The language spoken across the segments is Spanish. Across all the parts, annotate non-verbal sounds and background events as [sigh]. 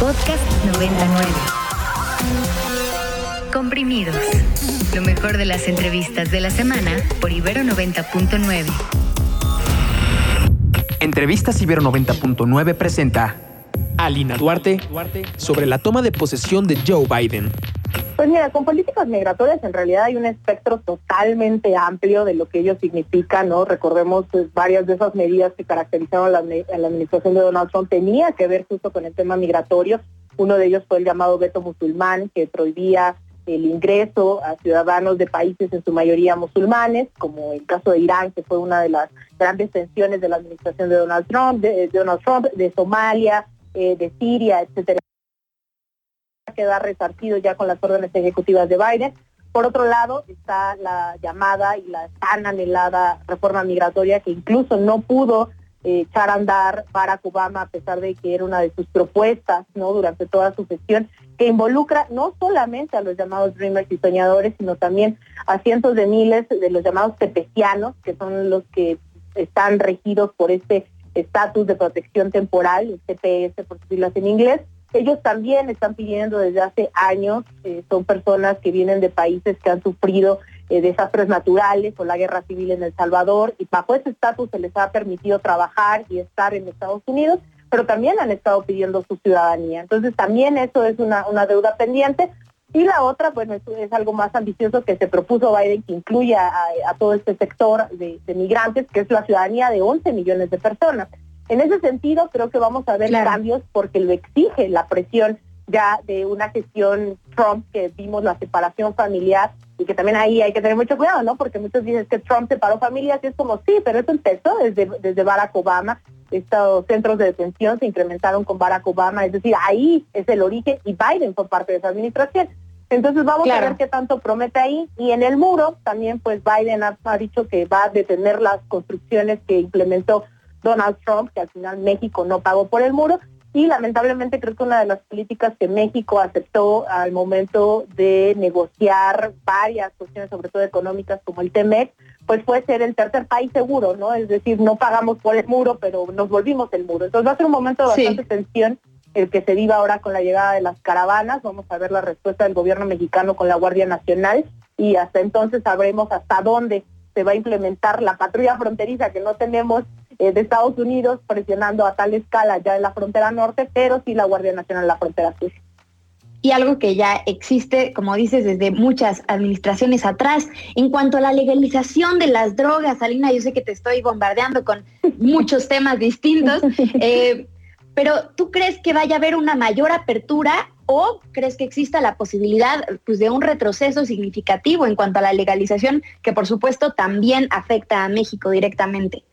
Podcast 99. Comprimidos. Lo mejor de las entrevistas de la semana por Ibero 90.9. Entrevistas Ibero 90.9 presenta Alina Duarte sobre la toma de posesión de Joe Biden. Pues mira, con políticas migratorias en realidad hay un espectro totalmente amplio de lo que ello significa, ¿no? Recordemos pues, varias de esas medidas que caracterizaron la, la administración de Donald Trump tenía que ver justo con el tema migratorio. Uno de ellos fue el llamado veto musulmán, que prohibía el ingreso a ciudadanos de países en su mayoría musulmanes, como el caso de Irán, que fue una de las grandes tensiones de la administración de Donald Trump, de, Donald Trump, de Somalia, eh, de Siria, etcétera queda resarcido ya con las órdenes ejecutivas de Biden. Por otro lado, está la llamada y la tan anhelada reforma migratoria que incluso no pudo eh, echar a andar Barack Obama a pesar de que era una de sus propuestas no durante toda su gestión que involucra no solamente a los llamados dreamers y soñadores sino también a cientos de miles de los llamados tepecianos que son los que están regidos por este estatus de protección temporal el TPS por decirlo en inglés ellos también están pidiendo desde hace años, eh, son personas que vienen de países que han sufrido eh, desastres naturales o la guerra civil en El Salvador y bajo ese estatus se les ha permitido trabajar y estar en Estados Unidos, pero también han estado pidiendo su ciudadanía. Entonces también eso es una, deuda pendiente. Y la otra, bueno, es, algo más ambicioso que se propuso Biden, que incluya a, todo este sector de, migrantes, que es la ciudadanía de 11 millones de personas. En ese sentido, creo que vamos a ver cambios porque lo exige la presión ya de una gestión Trump que vimos la separación familiar y que también ahí hay que tener mucho cuidado, ¿no? Porque muchos dicen que Trump separó familias y es como, sí, pero eso empezó desde, desde Barack Obama. Estos centros de detención se incrementaron con Barack Obama, es decir, ahí es el origen y Biden fue parte de esa administración. Entonces vamos a ver qué tanto promete ahí. Y en el muro también, pues Biden ha dicho que va a detener las construcciones que implementó Donald Trump, que al final México no pagó por el muro. Y lamentablemente creo que una de las políticas que México aceptó al momento de negociar varias cuestiones, sobre todo económicas, como el TEMEC, pues fue ser el tercer país seguro, ¿no? Es decir, no pagamos por el muro, pero nos volvimos el muro. Entonces va a ser un momento de bastante tensión el que se viva ahora con la llegada de las caravanas. Vamos a ver la respuesta del gobierno mexicano con la Guardia Nacional y hasta entonces sabremos hasta dónde se va a implementar la patrulla fronteriza que no tenemos eh, de Estados Unidos presionando a tal escala ya en la frontera norte, pero sí la Guardia Nacional en la frontera sur. Y algo que ya existe, como dices, desde muchas administraciones atrás. En cuanto a la legalización de las drogas, Alina, yo sé que te estoy bombardeando con [laughs] muchos temas distintos, [laughs] eh, pero ¿tú crees que vaya a haber una mayor apertura o crees que exista la posibilidad pues, de un retroceso significativo en cuanto a la legalización, que por supuesto también afecta a México directamente?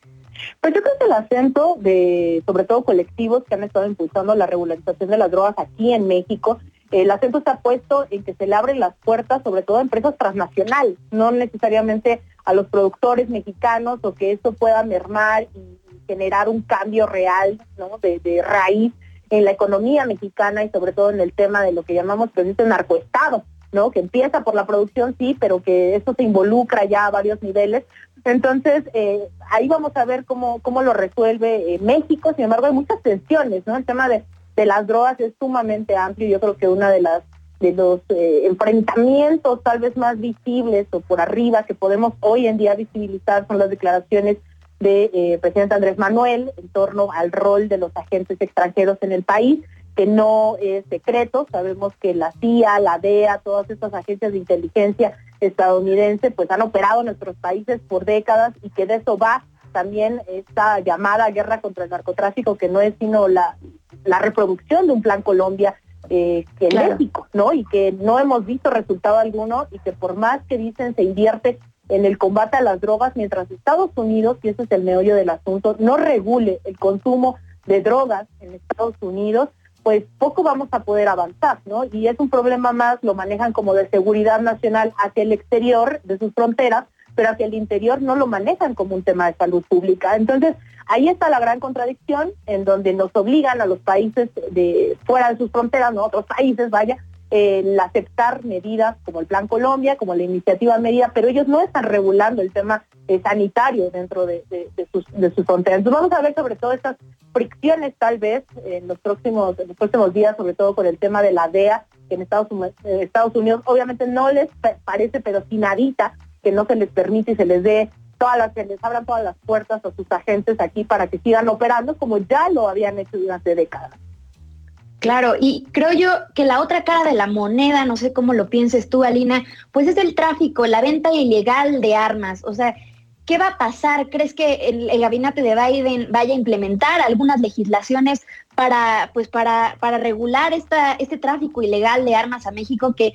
Pues yo creo que el acento de, sobre todo colectivos que han estado impulsando la regularización de las drogas aquí en México, el acento está puesto en que se le abren las puertas sobre todo a empresas transnacionales, no necesariamente a los productores mexicanos o que eso pueda mermar y generar un cambio real ¿no? de, raíz en la economía mexicana y sobre todo en el tema de lo que llamamos precisamente narcoestado, ¿no? Que empieza por la producción, sí, pero que eso se involucra ya a varios niveles, entonces, eh, ahí vamos a ver cómo, cómo lo resuelve eh, México. Sin embargo, hay muchas tensiones, ¿no? El tema de, las drogas es sumamente amplio. Yo creo que una de las de los eh, enfrentamientos tal vez más visibles o por arriba que podemos hoy en día visibilizar son las declaraciones de presidente Andrés Manuel en torno al rol de los agentes extranjeros en el país que no es secreto. Sabemos que la CIA, la DEA, todas estas agencias de inteligencia estadounidense, pues han operado en nuestros países por décadas y que de eso va también esta llamada guerra contra el narcotráfico, que no es sino la, la reproducción de un plan Colombia eh, que México, ¿no? Y que no hemos visto resultado alguno y que por más que dicen se invierte en el combate a las drogas, mientras Estados Unidos, y ese es el meollo del asunto, no regule el consumo de drogas en Estados Unidos, pues poco vamos a poder avanzar, ¿no? Y es un problema más, lo manejan como de seguridad nacional hacia el exterior de sus fronteras, pero hacia el interior no lo manejan como un tema de salud pública. Entonces, ahí está la gran contradicción en donde nos obligan a los países de fuera de sus fronteras, no otros países, vaya, el aceptar medidas como el Plan Colombia, como la iniciativa medida, pero ellos no están regulando el tema eh, sanitario dentro de, sus, de sus fronteras. vamos a ver sobre todo estas fricciones tal vez en los próximos, en los próximos días, sobre todo con el tema de la DEA, en Estados, Estados Unidos obviamente no les parece, pero sin nadita, que no se les permite y se les dé todas las, que les abran todas las puertas a sus agentes aquí para que sigan operando como ya lo habían hecho durante décadas. Claro, y creo yo que la otra cara de la moneda, no sé cómo lo pienses tú, Alina, pues es el tráfico, la venta ilegal de armas. O sea, ¿qué va a pasar? ¿Crees que el, gabinete de Biden vaya a implementar algunas legislaciones para, pues para, para regular esta, este tráfico ilegal de armas a México que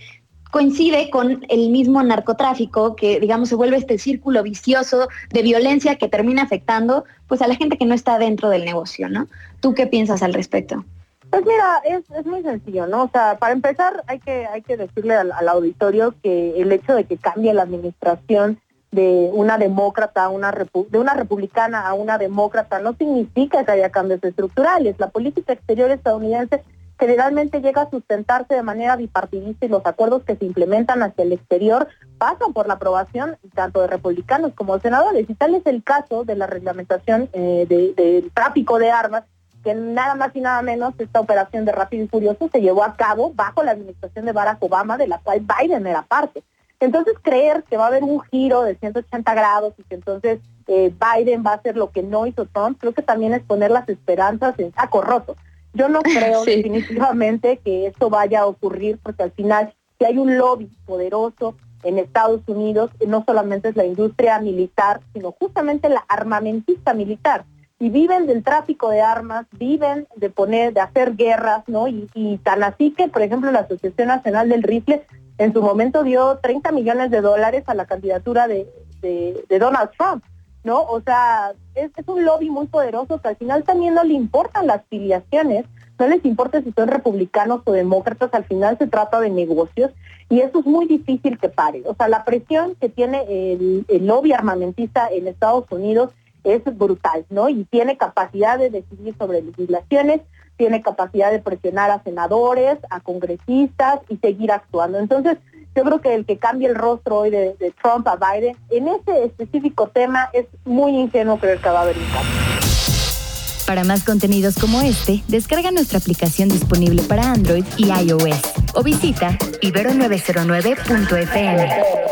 coincide con el mismo narcotráfico que, digamos, se vuelve este círculo vicioso de violencia que termina afectando pues a la gente que no está dentro del negocio, ¿no? ¿Tú qué piensas al respecto? Pues mira, es, muy sencillo, ¿no? O sea, para empezar hay que, hay que decirle al, auditorio que el hecho de que cambie la administración de una demócrata a una de una republicana a una demócrata no significa que haya cambios estructurales. La política exterior estadounidense generalmente llega a sustentarse de manera bipartidista y los acuerdos que se implementan hacia el exterior pasan por la aprobación tanto de republicanos como de senadores. Y tal es el caso de la reglamentación eh, del tráfico de armas que nada más y nada menos esta operación de Rápido y Furioso se llevó a cabo bajo la administración de Barack Obama, de la cual Biden era parte. Entonces creer que va a haber un giro de 180 grados y que entonces eh, Biden va a hacer lo que no hizo Trump, creo que también es poner las esperanzas en saco roto. Yo no [laughs] creo definitivamente que esto vaya a ocurrir porque al final si hay un lobby poderoso en Estados Unidos, no solamente es la industria militar, sino justamente la armamentista militar y viven del tráfico de armas, viven de poner, de hacer guerras, ¿no? Y, tan así que, por ejemplo, la Asociación Nacional del Rifle en su momento dio 30 millones de dólares a la candidatura de, Donald Trump, ¿no? O sea, es, es, un lobby muy poderoso que al final también no le importan las filiaciones, no les importa si son republicanos o demócratas, al final se trata de negocios y eso es muy difícil que pare. O sea, la presión que tiene el, el lobby armamentista en Estados Unidos es brutal, ¿no? Y tiene capacidad de decidir sobre legislaciones, tiene capacidad de presionar a senadores, a congresistas y seguir actuando. Entonces, yo creo que el que cambie el rostro hoy de, Trump a Biden en ese específico tema es muy ingenuo creer que va a haber un cambio. Para más contenidos como este, descarga nuestra aplicación disponible para Android y iOS o visita ibero909.fm.